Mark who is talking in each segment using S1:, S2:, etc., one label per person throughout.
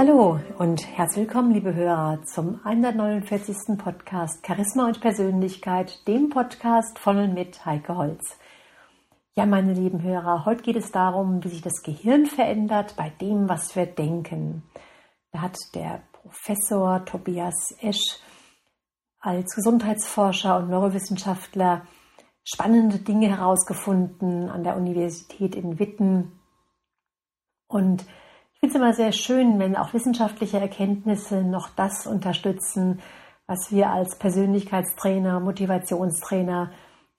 S1: Hallo und herzlich willkommen, liebe Hörer, zum 149. Podcast Charisma und Persönlichkeit, dem Podcast von und mit Heike Holz. Ja, meine lieben Hörer, heute geht es darum, wie sich das Gehirn verändert bei dem, was wir denken. Da hat der Professor Tobias Esch als Gesundheitsforscher und Neurowissenschaftler spannende Dinge herausgefunden an der Universität in Witten. Und ich finde es immer sehr schön, wenn auch wissenschaftliche Erkenntnisse noch das unterstützen, was wir als Persönlichkeitstrainer, Motivationstrainer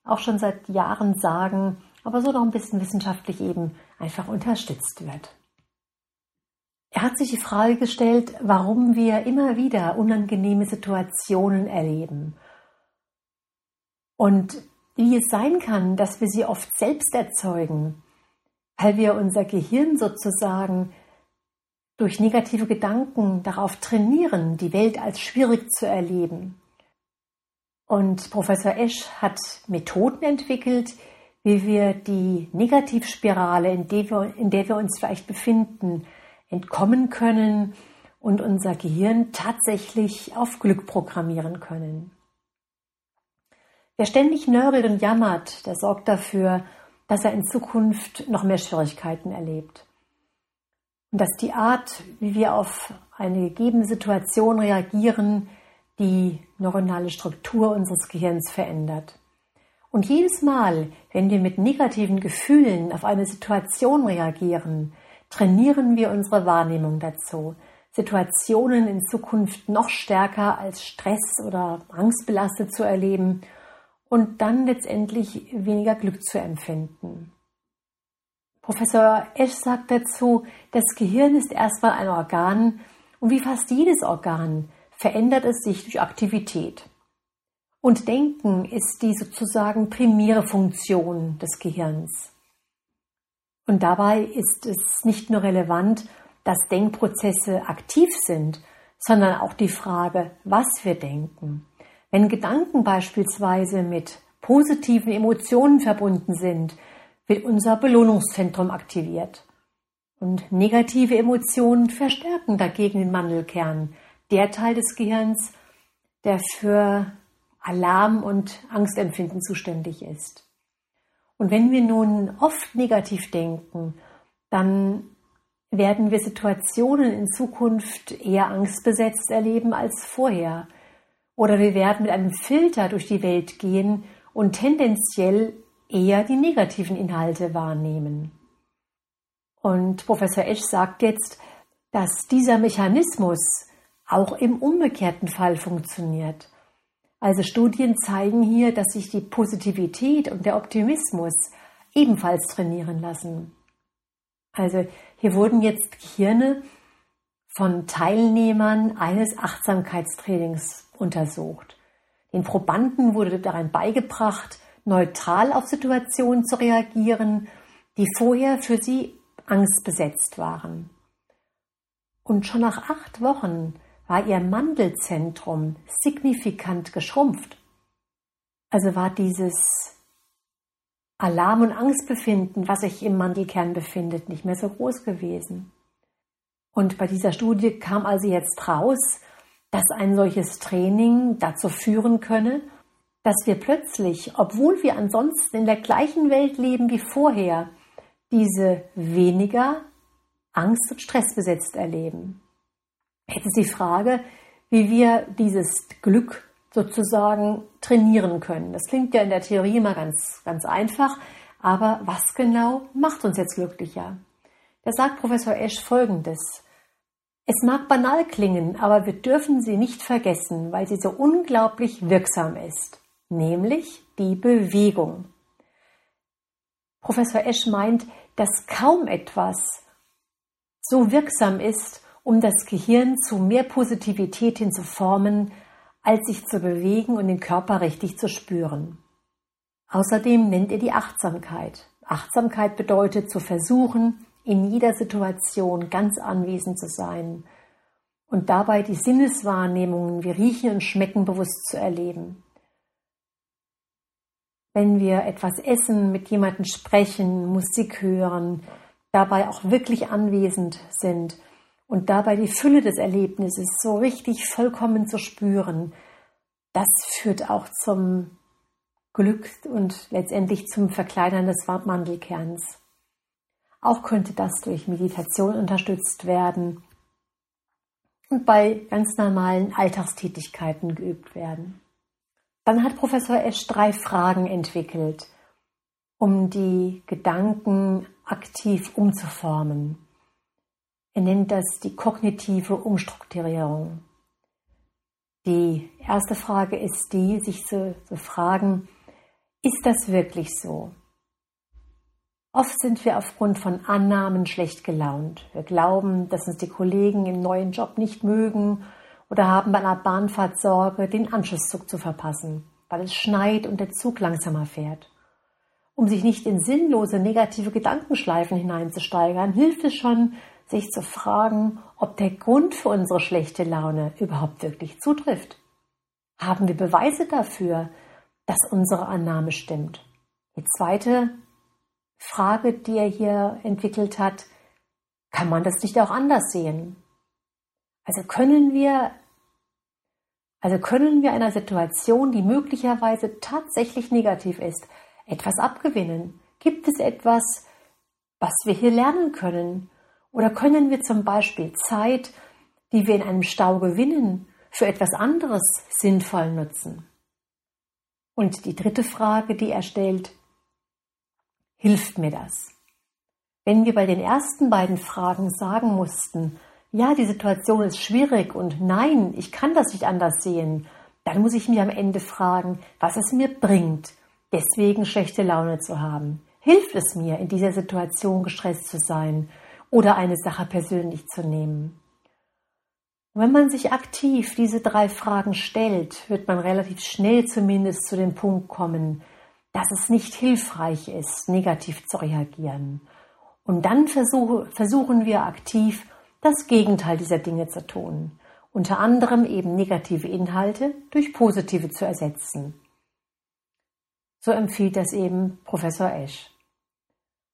S1: auch schon seit Jahren sagen, aber so noch ein bisschen wissenschaftlich eben einfach unterstützt wird. Er hat sich die Frage gestellt, warum wir immer wieder unangenehme Situationen erleben und wie es sein kann, dass wir sie oft selbst erzeugen, weil wir unser Gehirn sozusagen durch negative Gedanken darauf trainieren, die Welt als schwierig zu erleben. Und Professor Esch hat Methoden entwickelt, wie wir die Negativspirale, in der wir, in der wir uns vielleicht befinden, entkommen können und unser Gehirn tatsächlich auf Glück programmieren können. Wer ständig nörgelt und jammert, der sorgt dafür, dass er in Zukunft noch mehr Schwierigkeiten erlebt. Und dass die Art, wie wir auf eine gegebene Situation reagieren, die neuronale Struktur unseres Gehirns verändert. Und jedes Mal, wenn wir mit negativen Gefühlen auf eine Situation reagieren, trainieren wir unsere Wahrnehmung dazu, Situationen in Zukunft noch stärker als Stress oder angstbelastet zu erleben und dann letztendlich weniger Glück zu empfinden. Professor Esch sagt dazu, das Gehirn ist erstmal ein Organ und wie fast jedes Organ verändert es sich durch Aktivität. Und Denken ist die sozusagen primäre Funktion des Gehirns. Und dabei ist es nicht nur relevant, dass Denkprozesse aktiv sind, sondern auch die Frage, was wir denken. Wenn Gedanken beispielsweise mit positiven Emotionen verbunden sind, wird unser Belohnungszentrum aktiviert. Und negative Emotionen verstärken dagegen den Mandelkern, der Teil des Gehirns, der für Alarm und Angstempfinden zuständig ist. Und wenn wir nun oft negativ denken, dann werden wir Situationen in Zukunft eher angstbesetzt erleben als vorher. Oder wir werden mit einem Filter durch die Welt gehen und tendenziell eher die negativen Inhalte wahrnehmen. Und Professor Esch sagt jetzt, dass dieser Mechanismus auch im umgekehrten Fall funktioniert. Also Studien zeigen hier, dass sich die Positivität und der Optimismus ebenfalls trainieren lassen. Also hier wurden jetzt Gehirne von Teilnehmern eines Achtsamkeitstrainings untersucht. Den Probanden wurde darin beigebracht, neutral auf Situationen zu reagieren, die vorher für sie angstbesetzt waren. Und schon nach acht Wochen war ihr Mandelzentrum signifikant geschrumpft. Also war dieses Alarm- und Angstbefinden, was sich im Mandelkern befindet, nicht mehr so groß gewesen. Und bei dieser Studie kam also jetzt raus, dass ein solches Training dazu führen könne, dass wir plötzlich, obwohl wir ansonsten in der gleichen Welt leben wie vorher, diese weniger angst- und stressbesetzt erleben. Jetzt ist die Frage, wie wir dieses Glück sozusagen trainieren können. Das klingt ja in der Theorie immer ganz, ganz einfach, aber was genau macht uns jetzt glücklicher? Da sagt Professor Esch Folgendes. Es mag banal klingen, aber wir dürfen sie nicht vergessen, weil sie so unglaublich wirksam ist, nämlich die Bewegung. Professor Esch meint, dass kaum etwas so wirksam ist, um das Gehirn zu mehr Positivität hinzuformen, als sich zu bewegen und den Körper richtig zu spüren. Außerdem nennt er die Achtsamkeit. Achtsamkeit bedeutet zu versuchen, in jeder Situation ganz anwesend zu sein und dabei die Sinneswahrnehmungen wie Riechen und Schmecken bewusst zu erleben. Wenn wir etwas essen, mit jemandem sprechen, Musik hören, dabei auch wirklich anwesend sind und dabei die Fülle des Erlebnisses so richtig vollkommen zu spüren, das führt auch zum Glück und letztendlich zum Verkleinern des Mandelkerns. Auch könnte das durch Meditation unterstützt werden und bei ganz normalen Alltagstätigkeiten geübt werden. Dann hat Professor Esch drei Fragen entwickelt, um die Gedanken aktiv umzuformen. Er nennt das die kognitive Umstrukturierung. Die erste Frage ist die, sich zu, zu fragen, ist das wirklich so? Oft sind wir aufgrund von Annahmen schlecht gelaunt. Wir glauben, dass uns die Kollegen im neuen Job nicht mögen oder haben bei einer Bahnfahrt Sorge, den Anschlusszug zu verpassen, weil es schneit und der Zug langsamer fährt. Um sich nicht in sinnlose negative Gedankenschleifen hineinzusteigern, hilft es schon, sich zu fragen, ob der Grund für unsere schlechte Laune überhaupt wirklich zutrifft. Haben wir Beweise dafür, dass unsere Annahme stimmt? Die zweite Frage, die er hier entwickelt hat, kann man das nicht auch anders sehen? Also können wir, also können wir einer Situation, die möglicherweise tatsächlich negativ ist, etwas abgewinnen? Gibt es etwas, was wir hier lernen können? Oder können wir zum Beispiel Zeit, die wir in einem Stau gewinnen, für etwas anderes sinnvoll nutzen? Und die dritte Frage, die er stellt, hilft mir das? Wenn wir bei den ersten beiden Fragen sagen mussten, ja, die Situation ist schwierig und nein, ich kann das nicht anders sehen, dann muss ich mir am Ende fragen, was es mir bringt, deswegen schlechte Laune zu haben. Hilft es mir, in dieser Situation gestresst zu sein oder eine Sache persönlich zu nehmen? wenn man sich aktiv diese drei Fragen stellt, wird man relativ schnell zumindest zu dem Punkt kommen, dass es nicht hilfreich ist, negativ zu reagieren. Und dann versuch, versuchen wir aktiv, das Gegenteil dieser Dinge zu tun, unter anderem eben negative Inhalte durch positive zu ersetzen. So empfiehlt das eben Professor Esch.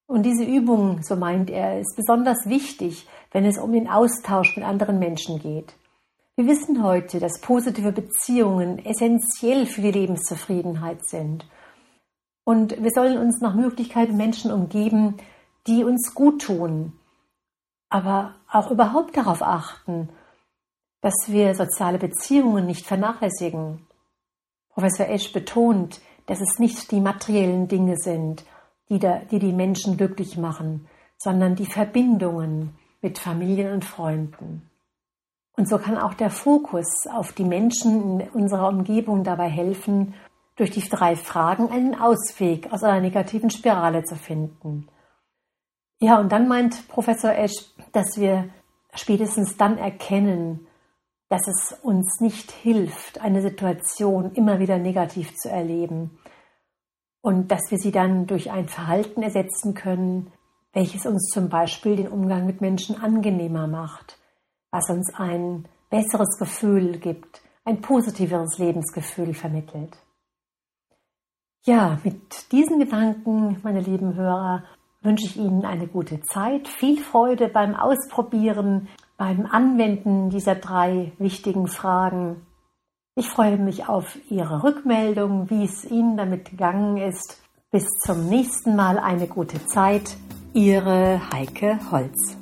S1: Und diese Übung, so meint er, ist besonders wichtig, wenn es um den Austausch mit anderen Menschen geht. Wir wissen heute, dass positive Beziehungen essentiell für die Lebenszufriedenheit sind und wir sollen uns nach Möglichkeit Menschen umgeben, die uns gut tun, aber auch überhaupt darauf achten, dass wir soziale Beziehungen nicht vernachlässigen. Professor Esch betont, dass es nicht die materiellen Dinge sind, die, da, die die Menschen glücklich machen, sondern die Verbindungen mit Familien und Freunden. Und so kann auch der Fokus auf die Menschen in unserer Umgebung dabei helfen, durch die drei Fragen einen Ausweg aus einer negativen Spirale zu finden. Ja, und dann meint Professor Esch, dass wir spätestens dann erkennen, dass es uns nicht hilft, eine Situation immer wieder negativ zu erleben und dass wir sie dann durch ein Verhalten ersetzen können, welches uns zum Beispiel den Umgang mit Menschen angenehmer macht, was uns ein besseres Gefühl gibt, ein positiveres Lebensgefühl vermittelt. Ja, mit diesen Gedanken, meine lieben Hörer, wünsche ich Ihnen eine gute Zeit, viel Freude beim Ausprobieren, beim Anwenden dieser drei wichtigen Fragen. Ich freue mich auf Ihre Rückmeldung, wie es Ihnen damit gegangen ist. Bis zum nächsten Mal eine gute Zeit. Ihre Heike Holz.